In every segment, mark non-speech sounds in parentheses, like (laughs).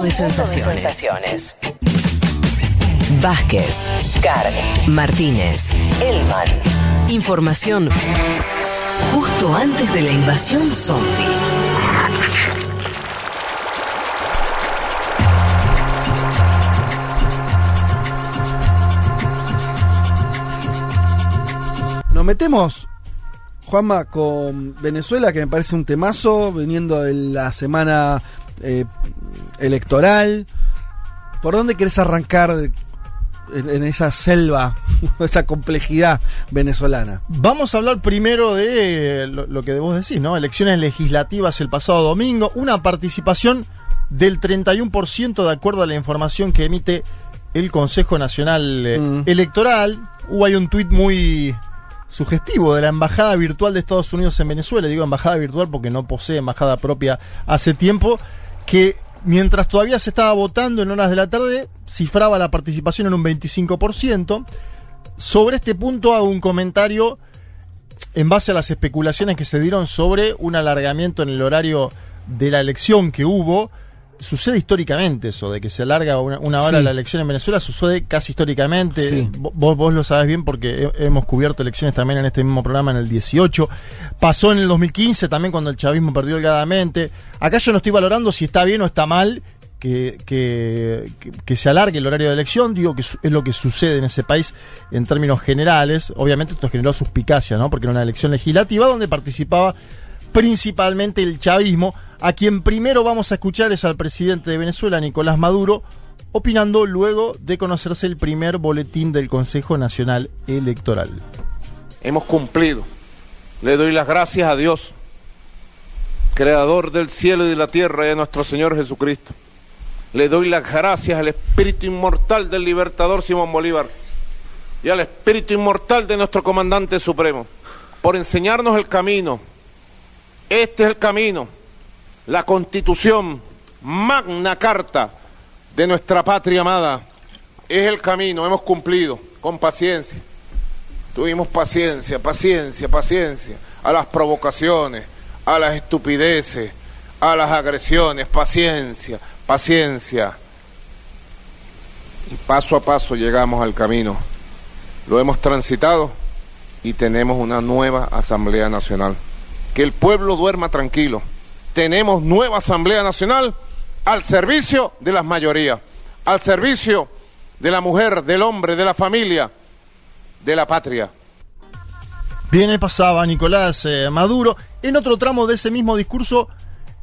Mundo de sensaciones. Vázquez, Carg, Martínez, Elman. Información justo antes de la invasión zombie. Nos metemos, Juanma, con Venezuela, que me parece un temazo, viniendo de la semana eh, electoral. ¿Por dónde querés arrancar de- en, en esa selva, (laughs) esa complejidad venezolana? Vamos a hablar primero de lo, lo que vos decís, ¿no? Elecciones legislativas el pasado domingo, una participación del 31% de acuerdo a la información que emite el Consejo Nacional eh, Mm. Electoral. Hubo ahí un tuit muy sugestivo de la Embajada Virtual de Estados Unidos en Venezuela, digo embajada virtual porque no posee embajada propia hace tiempo, que mientras todavía se estaba votando en horas de la tarde, cifraba la participación en un 25%. Sobre este punto hago un comentario en base a las especulaciones que se dieron sobre un alargamiento en el horario de la elección que hubo. Sucede históricamente eso, de que se alarga una, una hora Sí. la elección en Venezuela, sucede casi históricamente. Sí. Vos, vos lo sabés bien porque he- hemos cubierto elecciones también en este mismo programa en el 18. Pasó en el 2015 también cuando el chavismo perdió holgadamente. Acá yo no estoy valorando si está bien o está mal que, que, que- se alargue el horario de elección, digo que es lo que sucede en ese país en términos generales. Obviamente esto generó suspicacia, ¿no? Porque era una elección legislativa donde participaba principalmente el chavismo, a quien primero vamos a escuchar es al presidente de Venezuela, Nicolás Maduro, opinando luego de conocerse el primer boletín del Consejo Nacional Electoral. hemos cumplido. Le doy las gracias a Dios, creador del cielo y de la tierra y a nuestro Señor Jesucristo. Le doy las gracias al espíritu inmortal del libertador Simón Bolívar y al espíritu inmortal de nuestro comandante supremo por enseñarnos el camino. Este es el camino, la constitución, magna carta de nuestra patria amada. Es el camino, hemos cumplido con paciencia. Tuvimos paciencia, paciencia, paciencia a las provocaciones, a las estupideces, a las agresiones, paciencia, paciencia. Y paso a paso llegamos al camino. Lo hemos transitado y tenemos una nueva Asamblea Nacional. Que el pueblo duerma tranquilo. Tenemos nueva Asamblea Nacional al servicio de las mayorías, al servicio de la mujer, del hombre, de la familia, de la patria. Bien, pasaba Nicolás eh, Maduro. En otro tramo de ese mismo discurso,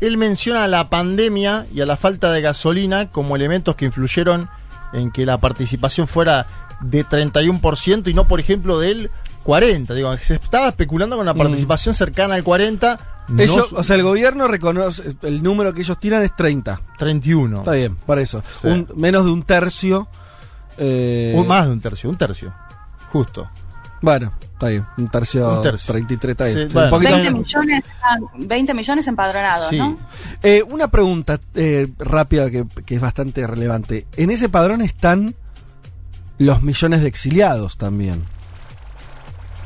él menciona la pandemia y a la falta de gasolina como elementos que influyeron en que la participación fuera de 31% y no, por ejemplo, del 40%. Digo, se estaba especulando con una participación cercana al 40%. no Ellos, o sea, el gobierno reconoce, el número que ellos tiran es 30. 31. Está bien, para eso. Sí. Un- menos de un tercio. eh, Un- más de un tercio, un tercio. Justo. Bueno, está bien. Un tercio, Un tercio. 33, está bien. Sí, bueno. un poquito 20 menos. millones, ah, 20 millones empadronados, Sí. ¿no? Eh, una pregunta eh, rápida que, que es bastante relevante. En ese padrón están los millones de exiliados también.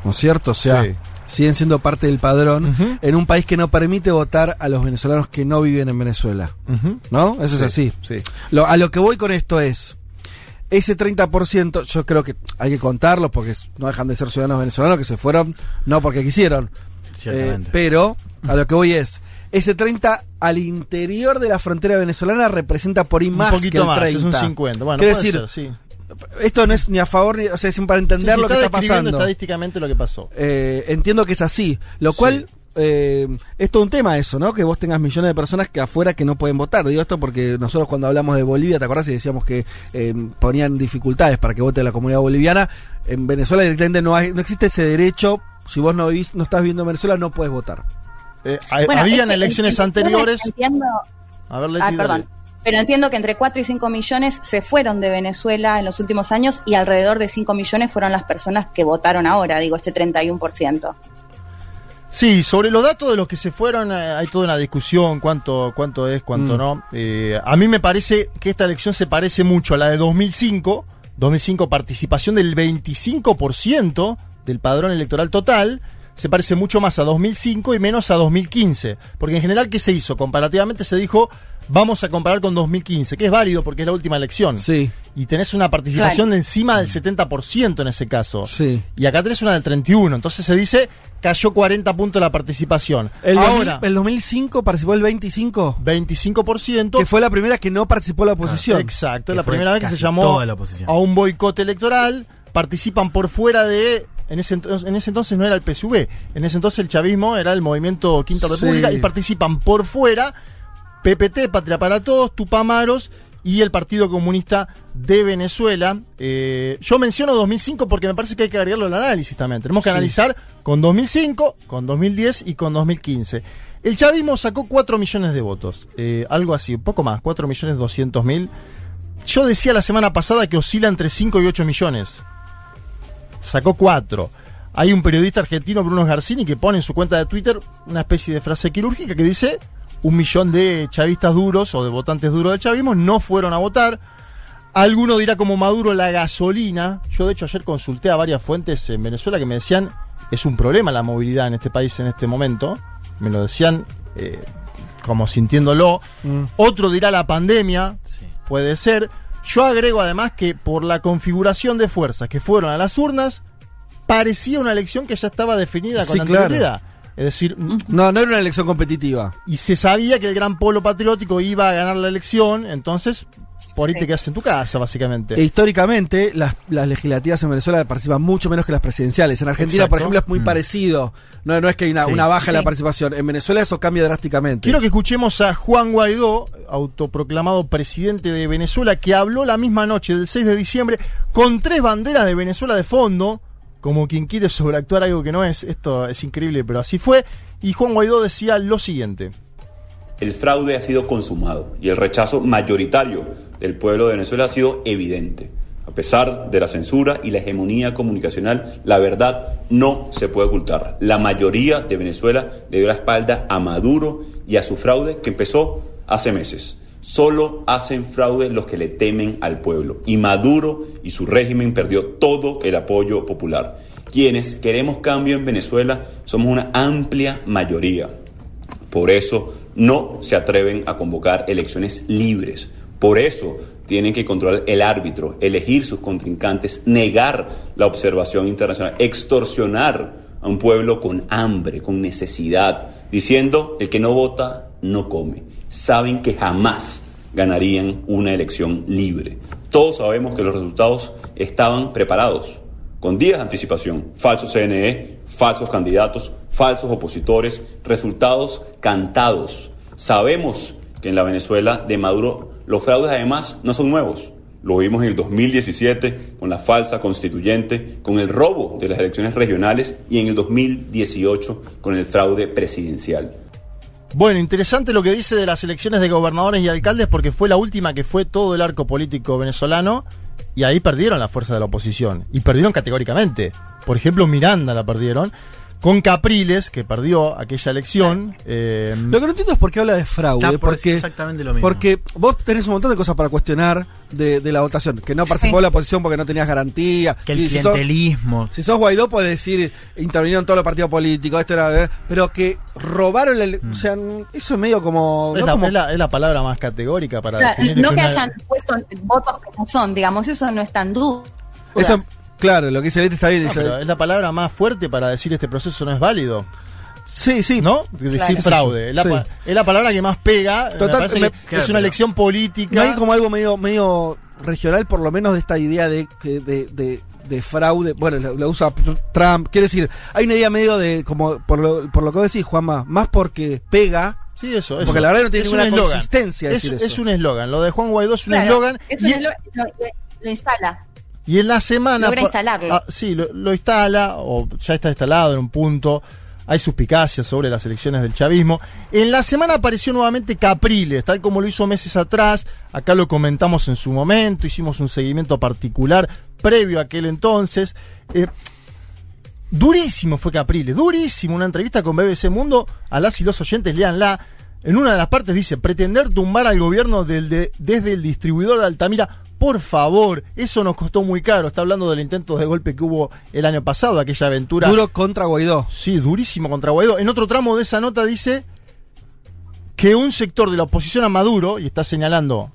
¿No es cierto? O sea, Sí. siguen siendo parte del padrón en un país que no permite votar a los venezolanos que no viven en Venezuela. ¿No? Eso es así. Sí. Lo- a lo que voy con esto es, ese 30%, yo creo que hay que contarlo porque no dejan de ser ciudadanos venezolanos que se fueron, no porque quisieron. Eh, pero a lo que voy es, ese 30 al interior de la frontera venezolana representa por ahí Un más que poquito el más, 30. es un 50. Bueno, puede decir, ser, sí. Esto no es ni a favor ni, o sea, es para entender Sí, sí, lo que está pasando. estadísticamente lo que pasó. Eh, entiendo que es así. Lo cual eh, es todo un tema eso, ¿no? Que vos tengas millones de personas que afuera que no pueden votar. Digo esto porque nosotros cuando hablamos de Bolivia, ¿te acordás? Y decíamos que eh, ponían dificultades para que vote la comunidad boliviana. En Venezuela directamente no, hay, no existe ese derecho. Si vos no vivís, no estás viviendo en Venezuela, no puedes votar. Eh, Bueno, habían es que elecciones en- en- anteriores. Entiendo, A ver, Leti, ah, dale. Pero entiendo que entre 4 y 5 millones se fueron de Venezuela en los últimos años y alrededor de 5 millones fueron las personas que votaron ahora, digo, este 31%. Sí, sobre los datos de los que se fueron eh, hay toda una discusión, cuánto, cuánto es, cuánto Mm. no. Eh, a mí me parece que esta elección se parece mucho a la de 2005. 2005 participación del 25% del padrón electoral total. Se parece mucho más a 2005 y menos a 2015. Porque en general, ¿qué se hizo? Comparativamente se dijo, vamos a comparar con 2015, que es válido porque es la última elección. Sí. Y tenés una participación Claro. de encima del 70% en ese caso. Sí. Y acá tenés una del 31. Entonces se dice, cayó 40 puntos la participación. El, Ahora, 2000 el 2005 participó el 25, 25%. que fue la primera que no participó la oposición. Exacto, Que la primera vez que se llamó toda la oposición. a un boicot electoral. Participan por fuera de. En ese, entonces, en ese entonces no era el PSV, en ese entonces el chavismo era el movimiento Quinta Sí. República y participan por fuera PPT, Patria para Todos, Tupamaros y el Partido Comunista de Venezuela. Eh, yo menciono 2005 porque me parece que hay que agregarlo al análisis también. Tenemos que Sí. analizar con 2005, con 2010 y con 2015. El chavismo sacó 4 millones de votos, eh, algo así, un poco más, 4 millones 200 mil. Yo decía la semana pasada que oscila entre 5 y 8 millones. Sacó 4. Hay un periodista argentino, Bruno Garcini, que pone en su cuenta de Twitter una especie de frase quirúrgica que dice un millón de chavistas duros o de votantes duros del chavismo no fueron a votar. Alguno dirá como Maduro la gasolina. Yo de hecho ayer consulté a varias fuentes en Venezuela que me decían es un problema la movilidad en este país en este momento. Me lo decían eh, como sintiéndolo. Mm. Otro dirá la pandemia, Sí. puede ser. Yo agrego además que por la configuración de fuerzas que fueron a las urnas, parecía una elección que ya estaba definida con Sí, claro. anterioridad. Es decir, No, no era una elección competitiva. y se sabía que el gran polo patriótico iba a ganar la elección, entonces por ahí Sí. te quedas en tu casa, básicamente. E históricamente, las, las legislativas en Venezuela participan mucho menos que las presidenciales. En Argentina, por ejemplo, es muy Mm. parecido. No, no es que hay una, Sí. una baja en la participación. En Venezuela eso cambia drásticamente. Quiero que escuchemos a Juan Guaidó, autoproclamado presidente de Venezuela, que habló la misma noche del 6 de diciembre con tres banderas de Venezuela de fondo, como quien quiere sobreactuar algo que no es. Esto es increíble, pero así fue. Y Juan Guaidó decía lo siguiente. El fraude ha sido consumado y el rechazo mayoritario del pueblo de Venezuela ha sido evidente. A pesar de la censura y la hegemonía comunicacional, la verdad no se puede ocultar. La mayoría de Venezuela le dio la espalda a Maduro y a su fraude que empezó hace meses. Solo hacen fraude los que le temen al pueblo. Y Maduro y su régimen perdió todo el apoyo popular. Quienes queremos cambio en Venezuela somos una amplia mayoría. Por eso no se atreven a convocar elecciones libres. Por eso tienen que controlar el árbitro, elegir sus contrincantes, negar la observación internacional, extorsionar a un pueblo con hambre, con necesidad, diciendo el que no vota no come. Saben que jamás ganarían una elección libre. Todos sabemos que los resultados estaban preparados con días de anticipación, falsos CNE, falsos candidatos, falsos opositores, resultados cantados. Sabemos que en la Venezuela de Maduro los fraudes además no son nuevos. Lo vimos en el 2017 con la falsa constituyente, con el robo de las elecciones regionales y en el 2018 con el fraude presidencial. Bueno, interesante lo que dice de las elecciones de gobernadores y alcaldes porque fue la última que fue todo el arco político venezolano y ahí perdieron la fuerza de la oposición y perdieron categóricamente. Por ejemplo, Miranda la perdieron con Capriles, que perdió aquella elección. eh, Lo que no entiendo es por qué habla de fraude. Está por porque, exactamente lo mismo. porque vos tenés un montón de cosas para cuestionar de, de la votación. Que no participó Sí. de la oposición porque no tenías garantía. que el Y si sos- clientelismo. Si sos Guaidó, puedes decir, intervinieron todos los partidos políticos, esto era. eh, Pero que robaron la. ele- O sea, eso es medio como. es, no la, como- es la- es la palabra más categórica para Claro, no que una- hayan puesto votos que no son, digamos, eso no es tan duda. eso- claro, lo que dice Leti está bien. No, dice- pero es la palabra más fuerte para decir este proceso no es válido, sí, sí. ¿no? Decir Claro. fraude. Es la, Sí. pa- es la palabra que más pega. me Total, parece me- que claro, es una elección política. No hay como algo medio, medio regional, por lo menos de esta idea de, que- de, de, de fraude. Bueno, la, la usa Trump. Quiere decir, hay una idea medio de, como por lo, por lo que vos decís, Juanma, más porque pega. Sí, eso, eso. Porque la verdad no tiene Es ninguna consistencia Es, decir es eso. un eslogan. Lo de Juan Guaidó es un Claro, eslogan. es lo, lo- lo instala. Y en la semana. Logra instalarlo. ah, sí, lo, lo instala, o ya está instalado en un punto. Hay suspicacias sobre las elecciones del chavismo. En la semana apareció nuevamente Capriles, tal como lo hizo meses atrás. Acá lo comentamos en su momento. Hicimos un seguimiento particular previo a aquel entonces. Eh, Durísimo fue Capriles, durísimo. Una entrevista con BBC Mundo, a las y los oyentes, leanla. En una de las partes dice, pretender tumbar al gobierno del de- desde el distribuidor de Altamira por favor, eso nos costó muy caro. Está hablando del intento de golpe que hubo el año pasado, aquella aventura. Duro contra Guaidó. Sí, durísimo contra Guaidó. En otro tramo de esa nota dice que un sector de la oposición a Maduro, y está señalando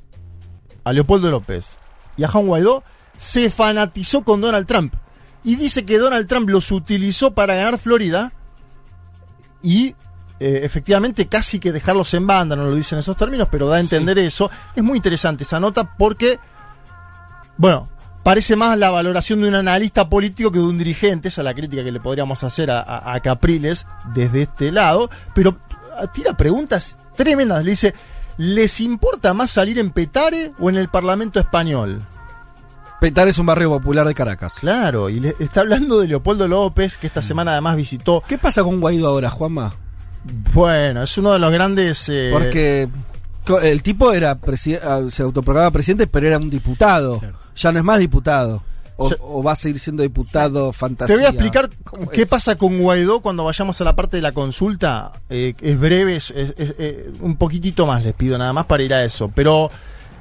a Leopoldo López y a Juan Guaidó, se fanatizó con Donald Trump. Y dice que Donald Trump los utilizó para ganar Florida y eh, efectivamente casi que dejarlos en banda, no lo dicen en esos términos, pero da a entender eso. Es muy interesante esa nota porque, bueno, parece más la valoración de un analista político que de un dirigente, esa es la crítica que le podríamos hacer a, a Capriles desde este lado, pero tira preguntas tremendas. Le dice, ¿les importa más salir en Petare o en el Parlamento español? Petare es un barrio popular de Caracas. Claro, y le está hablando de Leopoldo López, que esta semana además visitó. ¿Qué pasa con Guaidó ahora, Juanma? Bueno, es uno de los grandes. eh, Porque el tipo era ah, se autoproclamaba presidente, pero era un diputado. Ya no es más diputado. O, Ya- o va a seguir siendo diputado fantasía. Te voy a explicar ¿Cómo qué es? pasa con Guaidó cuando vayamos a la parte de la consulta. Eh, es breve, es, es- es- eh, un poquitito más les pido nada más para ir a eso. Pero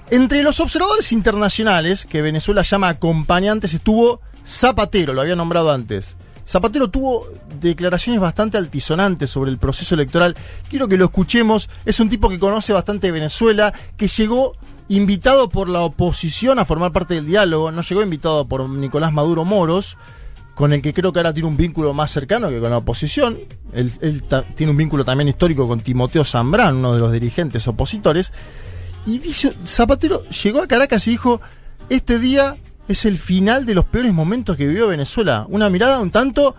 entre los observadores internacionales que Venezuela llama acompañantes estuvo Zapatero, lo había nombrado antes. Zapatero tuvo declaraciones bastante altisonantes sobre el proceso electoral. Quiero que lo escuchemos. Es un tipo que conoce bastante Venezuela, que llegó invitado por la oposición a formar parte del diálogo. No llegó invitado por Nicolás Maduro Moros, con el que creo que ahora tiene un vínculo más cercano que con la oposición. Él, tiene un vínculo también histórico con Timoteo Zambrán, uno de los dirigentes opositores. Y dice, Zapatero llegó a Caracas y dijo, este día es el final de los peores momentos que vivió Venezuela. Una mirada un tanto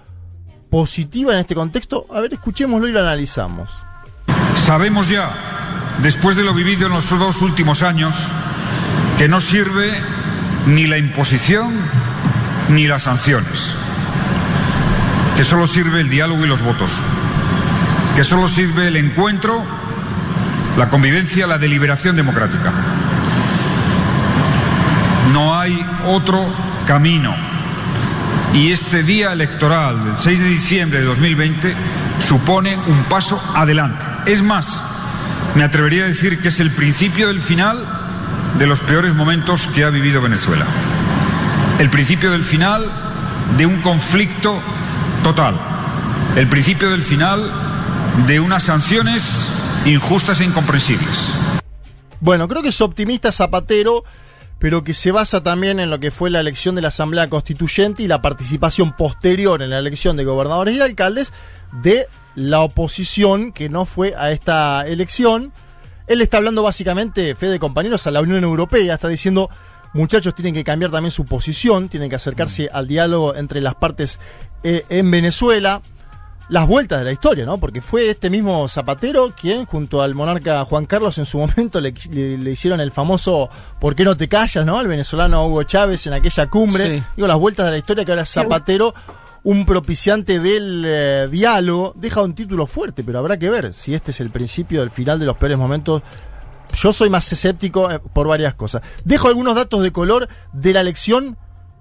positiva en este contexto. A ver, escuchémoslo y lo analizamos. Sabemos ya, después de lo vivido en los dos últimos años, que no sirve ni la imposición ni las sanciones, que solo sirve el diálogo y los votos, que solo sirve el encuentro, la convivencia, la deliberación democrática. No hay otro camino. Y este día electoral del 6 de diciembre de 2020 supone un paso adelante. Es más, me atrevería a decir que es el principio del final de los peores momentos que ha vivido Venezuela. El principio del final de un conflicto total. El principio del final de unas sanciones injustas e incomprensibles. Bueno, creo que es optimista Zapatero, pero que se basa también en lo que fue la elección de la Asamblea Constituyente y la participación posterior en la elección de gobernadores y de alcaldes de la oposición que no fue a esta elección. Él está hablando básicamente, fe de compañeros, a la Unión Europea, está diciendo, muchachos tienen que cambiar también su posición, tienen que acercarse al diálogo entre las partes eh, en Venezuela las vueltas de la historia, ¿no? Porque fue este mismo Zapatero quien, junto al monarca Juan Carlos, en su momento le, le- le hicieron el famoso ¿Por qué no te callas, no? Al venezolano Hugo Chávez en aquella cumbre. Sí. Digo, las vueltas de la historia que ahora Zapatero, un propiciante del eh, diálogo, deja un título fuerte, pero habrá que ver si este es el principio del final de los peores momentos. Yo soy más escéptico eh, por varias cosas. Dejo algunos datos de color de la elección.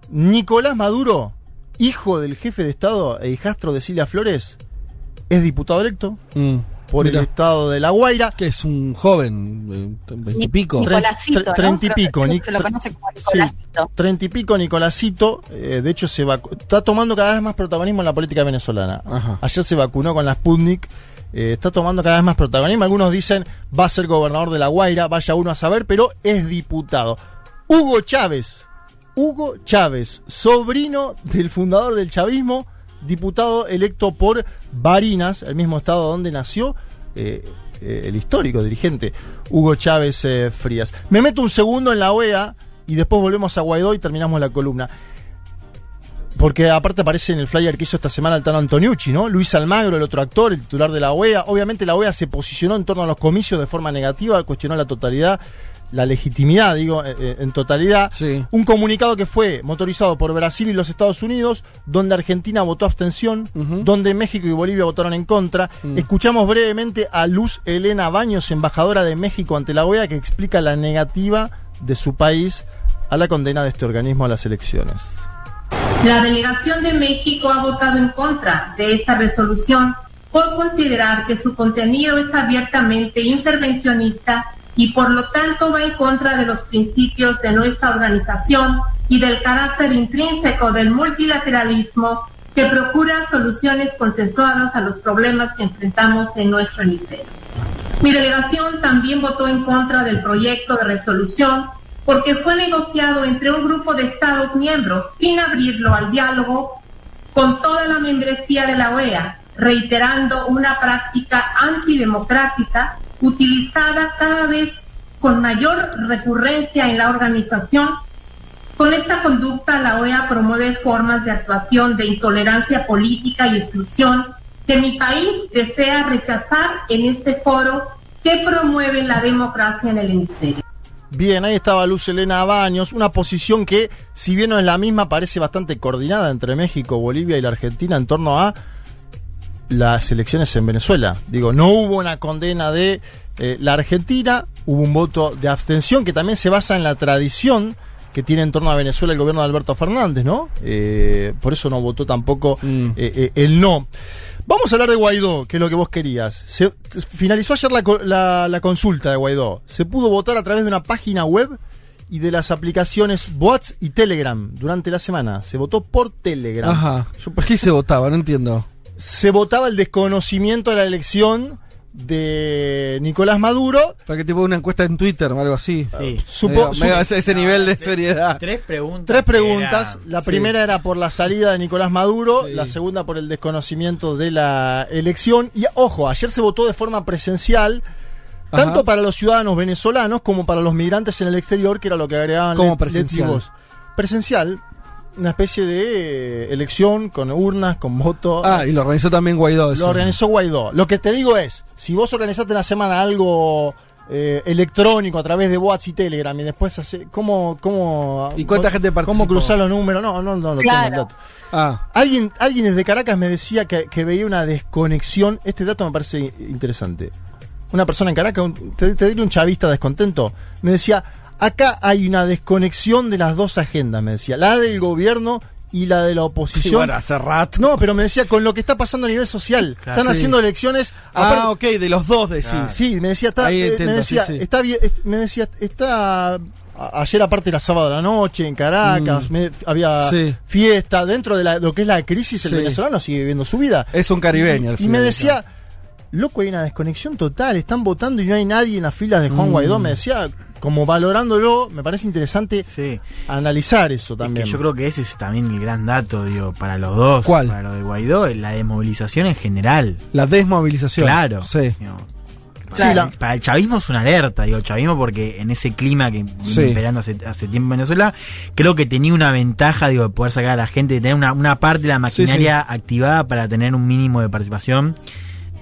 Nicolás Maduro, hijo del jefe de Estado e hijastro de Silvia Flores, es diputado electo Mm, por mira, el estado de La Guaira. Que es un joven, eh, veintipico. Treinta y pico, treinta y pico Nicolásito, eh, de hecho se vacu- está tomando cada vez más protagonismo en la política venezolana. Ajá. Ayer se vacunó con la Sputnik, eh, está tomando cada vez más protagonismo. Algunos dicen va a ser gobernador de La Guaira, vaya uno a saber, pero es diputado. Hugo Chávez, Hugo Chávez, sobrino del fundador del chavismo, diputado electo por Barinas, el mismo estado donde nació eh, eh, el histórico dirigente Hugo Chávez eh, Frías. Me meto un segundo en la OEA y después volvemos a Guaidó y terminamos la columna. Porque aparte aparece en el flyer que hizo esta semana el Tano Antoniucci, ¿no? Luis Almagro, el otro actor, el titular de la OEA. Obviamente la OEA se posicionó en torno a los comicios de forma negativa, cuestionó la totalidad, la legitimidad, digo, eh, eh, en totalidad. Sí. Un comunicado que fue motorizado por Brasil y los Estados Unidos, donde Argentina votó abstención, donde México y Bolivia votaron en contra. Mm. Escuchamos brevemente a Luz Elena Baños, embajadora de México ante la OEA, que explica la negativa de su país a la condena de este organismo a las elecciones. La delegación de México ha votado en contra de esta resolución por considerar que su contenido es abiertamente intervencionista y por lo tanto va en contra de los principios de nuestra organización y del carácter intrínseco del multilateralismo que procura soluciones consensuadas a los problemas que enfrentamos en nuestro hemisferio. Mi delegación también votó en contra del proyecto de resolución porque fue negociado entre un grupo de Estados miembros sin abrirlo al diálogo con toda la membresía de la OEA, reiterando una práctica antidemocrática utilizada cada vez con mayor recurrencia en la organización. Con esta conducta, la OEA promueve formas de actuación de intolerancia política y exclusión que mi país desea rechazar en este foro que promueve la democracia en el hemisferio. Bien, ahí estaba Luz Elena Baños, una posición que, si bien no es la misma, parece bastante coordinada entre México, Bolivia y la Argentina en torno a las elecciones en Venezuela. Digo, no hubo una condena de eh, la Argentina, hubo un voto de abstención que también se basa en la tradición que tiene en torno a Venezuela el gobierno de Alberto Fernández, ¿no? Eh, por eso no votó tampoco Mm. eh, eh, el no. Vamos a hablar de Guaidó, que es lo que vos querías. Se, finalizó ayer la, la consulta de Guaidó. Se pudo votar a través de una página web y de las aplicaciones WhatsApp y Telegram durante la semana. Se votó por Telegram. Ajá. Yo- ¿Por qué se votaba? No entiendo. Se votaba el desconocimiento de la elección de Nicolás Maduro. ¿Para qué tipo una encuesta en Twitter o algo así? Sí. Supo- medio ese, ese nivel de seriedad. Tres preguntas. Tres que preguntas. La Sí. primera era por la salida de Nicolás Maduro, Sí. la segunda por el desconocimiento de la elección. Y ojo, ayer se votó de forma presencial, Ajá. tanto para los ciudadanos venezolanos como para los migrantes en el exterior, que era lo que agregaban ¿Cómo Let- presencial? Presencial, una especie de eh, elección con urnas, con voto. Ah, y lo organizó también Guaidó. eso. Lo organizó Guaidó. Lo que te digo es, si vos organizaste en la semana algo eh, electrónico a través de WhatsApp y Telegram y después hace, ¿cómo, cómo, ¿Y cuánta gente ¿Cómo participó? cruzar los números? No, no, no, no Claro. tengo el dato. Ah, Alguien, alguien desde Caracas me decía que, que veía una desconexión. Este dato me parece interesante. Una persona en Caracas, un- te, te diré un chavista descontento, me decía, acá hay una desconexión de las dos agendas, me decía, la del gobierno y la de la sí, oposición. bueno, hace rato. No, pero me decía con lo que está pasando a nivel social. Claro. Están Sí. haciendo elecciones. Ah, ok, de los dos decís. Claro. Sí, me decía, está, Ahí eh, entiendo, me decía, sí, sí. está bien, est- me decía, está ayer aparte era sábado de la noche en Caracas, Mm. me- había Sí. fiesta dentro de la- lo que es la crisis, el Sí. venezolano sigue viviendo su vida. Es un caribeño. al Y, y final me decía, loco, hay una desconexión total, están votando y no hay nadie en las filas de Juan Mm. Guaidó. Me decía, como valorándolo, me parece interesante Sí. analizar eso Es también. que yo creo que ese es también el gran dato, digo, para los dos. ¿Cuál? Para lo de Guaidó, la desmovilización en general. La desmovilización. Claro. Sí. Digo, Sí, para, la- para el chavismo es una alerta, digo, chavismo porque en ese clima que Sí. imperando hace, hace tiempo en Venezuela, creo que tenía una ventaja, digo, de poder sacar a la gente, de tener una, una parte de la maquinaria activada para tener un mínimo de participación,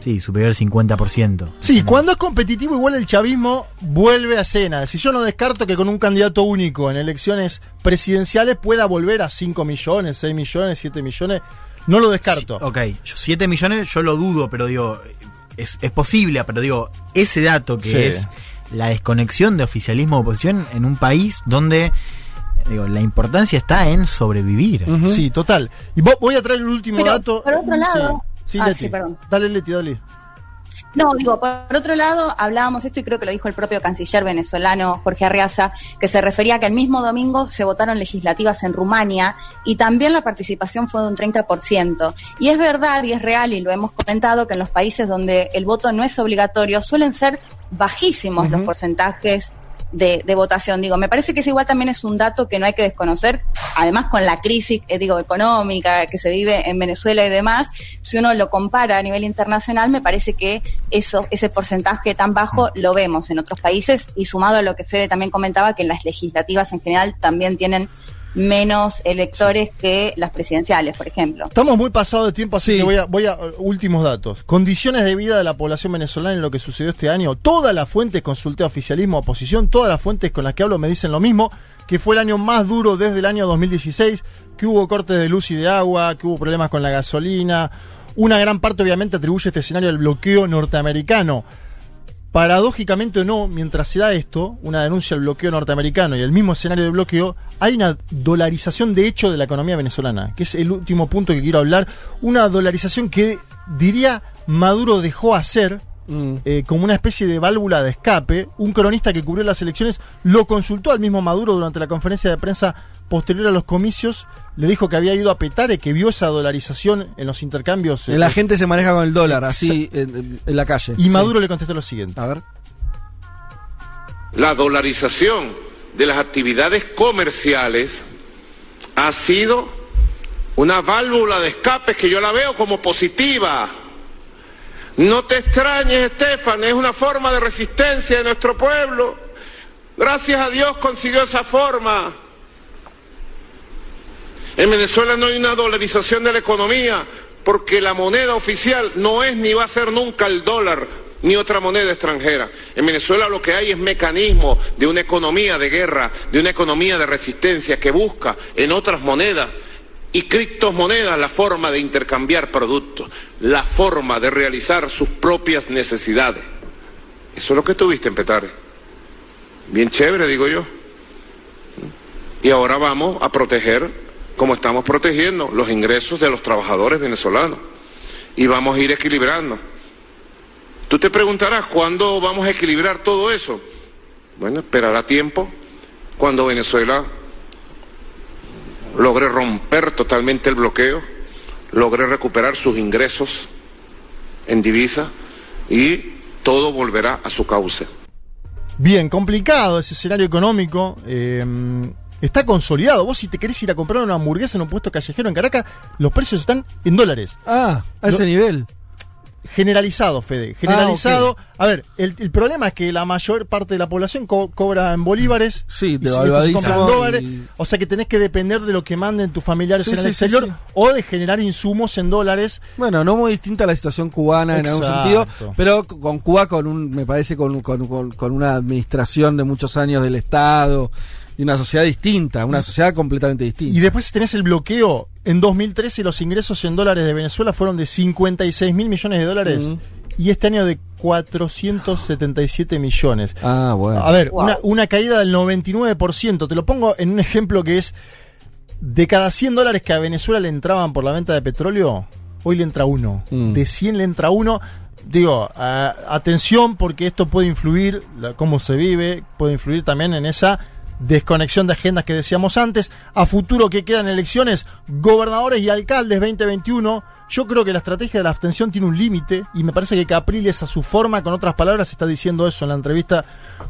sí, superior al 50%. Sí, cuando es competitivo, igual el chavismo vuelve a escena. Si yo no descarto que con un candidato único en elecciones presidenciales pueda volver a 5 millones, 6 millones, 7 millones, no lo descarto. Sí, ok, 7 millones yo lo dudo, pero digo, es, es posible, pero digo, ese dato que Sí. es la desconexión de oficialismo oposición en un país donde digo, la importancia está en sobrevivir. Sí, total. Y vo- voy a traer el último Pero, dato. por otro lado- Sí, sí, Ah, Leti. sí, perdón. Dale, Leti, dale. No, digo, por otro lado, hablábamos esto y creo que lo dijo el propio canciller venezolano Jorge Arriaza, que se refería a que el mismo domingo se votaron legislativas en Rumania y también la participación fue de un 30%. Y es verdad y es real, y lo hemos comentado, que en los países donde el voto no es obligatorio suelen ser bajísimos los porcentajes de, de votación. Digo, me parece que es igual también es un dato que no hay que desconocer, además con la crisis, eh, digo, económica que se vive en Venezuela y demás, si uno lo compara a nivel internacional, me parece que eso, ese porcentaje tan bajo lo vemos en otros países y sumado a lo que Fede también comentaba, que las legislativas en general también tienen menos electores que las presidenciales, por ejemplo. Estamos muy pasados de tiempo, así Sí. que voy a, voy a uh, últimos datos. Condiciones de vida de la población venezolana en lo que sucedió este año. Todas las fuentes, consulté a oficialismo, oposición, todas las fuentes con las que hablo me dicen lo mismo, que fue el año más duro desde el año 2016, que hubo cortes de luz y de agua, que hubo problemas con la gasolina. Una gran parte obviamente atribuye este escenario al bloqueo norteamericano. Paradójicamente o no, mientras se da esto, una denuncia al bloqueo norteamericano y el mismo escenario de bloqueo, hay una dolarización de hecho de la economía venezolana, que es el último punto que quiero hablar. Una dolarización que diría Maduro dejó hacer Mm. eh, como una especie de válvula de escape. Un cronista que cubrió las elecciones lo consultó al mismo Maduro durante la conferencia de prensa posterior a los comicios. Le dijo que había ido a Petare, que vio esa dolarización en los intercambios. eh, La gente se maneja con el dólar, así en, en la calle. y Sí. Maduro le contestó lo siguiente. A ver. La dolarización de las actividades comerciales ha sido una válvula de escape que yo la veo como positiva. No te extrañes, Estefan, es una forma de resistencia de nuestro pueblo. Gracias a Dios consiguió esa forma. En Venezuela no hay una dolarización de la economía porque la moneda oficial no es ni va a ser nunca el dólar ni otra moneda extranjera. En Venezuela lo que hay es mecanismo de una economía de guerra, de una economía de resistencia que busca en otras monedas y criptomonedas la forma de intercambiar productos, la forma de realizar sus propias necesidades. Eso es lo que tuviste en Petare. Bien chévere, digo yo. Y ahora vamos a proteger, como estamos protegiendo, los ingresos de los trabajadores venezolanos. Y vamos a ir equilibrando. Tú te preguntarás, ¿cuándo vamos a equilibrar todo eso? Bueno, esperará tiempo cuando Venezuela logre romper totalmente el bloqueo, logre recuperar sus ingresos en divisa y todo volverá a su cauce. Bien, complicado ese escenario económico. eh, está consolidado. Vos si te querés ir a comprar una hamburguesa en un puesto callejero en Caracas, los precios están en dólares. Ah, a ese Lo- nivel. Generalizado, Fede. Generalizado. A ver, el, el problema es que la mayor parte de la población co- cobra en bolívares. Sí, y dólares. y- O sea que tenés que depender de lo que manden tus familiares Sí, en el sí, exterior sí. o de generar insumos en dólares. Bueno, no muy distinta a la situación cubana en algún sentido, pero con Cuba con un, me parece con, con, con- con una administración de muchos años del Estado y una sociedad distinta, una sociedad completamente distinta. Y después tenés el bloqueo. En 2013 los ingresos en dólares de Venezuela fueron de 56 mil millones de dólares. Mm. Y este año de 477 millones. ah, bueno. A ver, Wow. una, una caída del 99%. Te lo pongo en un ejemplo que es de cada 100 dólares que a Venezuela le entraban por la venta de petróleo, hoy le entra uno. Mm. De 100 le entra uno. Digo, a- atención porque esto puede influir, la- cómo se vive, puede influir también en esa desconexión de agendas que decíamos antes. A futuro que quedan elecciones, gobernadores y alcaldes 2021. Yo creo que la estrategia de la abstención tiene un límite y me parece que Capriles a su forma, con otras palabras, está diciendo eso en la entrevista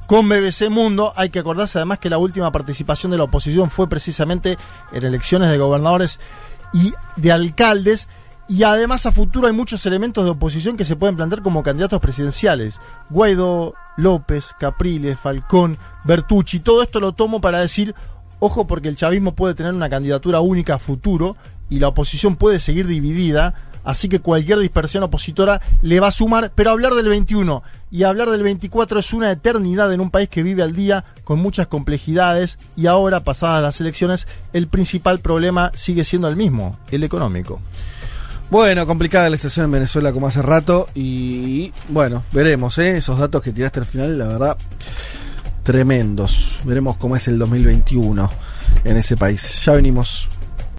con BBC Mundo. Hay que acordarse además que la última participación de la oposición fue precisamente en elecciones de gobernadores y de alcaldes. Y además a futuro hay muchos elementos de oposición que se pueden plantear como candidatos presidenciales. Guaidó, López, Capriles, Falcón, Bertucci, todo esto lo tomo para decir, ojo porque el chavismo puede tener una candidatura única a futuro y la oposición puede seguir dividida, así que cualquier dispersión opositora le va a sumar, pero hablar del 21 y hablar del 24 es una eternidad en un país que vive al día con muchas complejidades y ahora, pasadas las elecciones, el principal problema sigue siendo el mismo, el económico. Bueno, complicada la situación en Venezuela como hace rato y bueno, veremos, ¿eh? esos datos que tiraste al final, la verdad, tremendos. Veremos cómo es el 2021 en ese país. Ya venimos.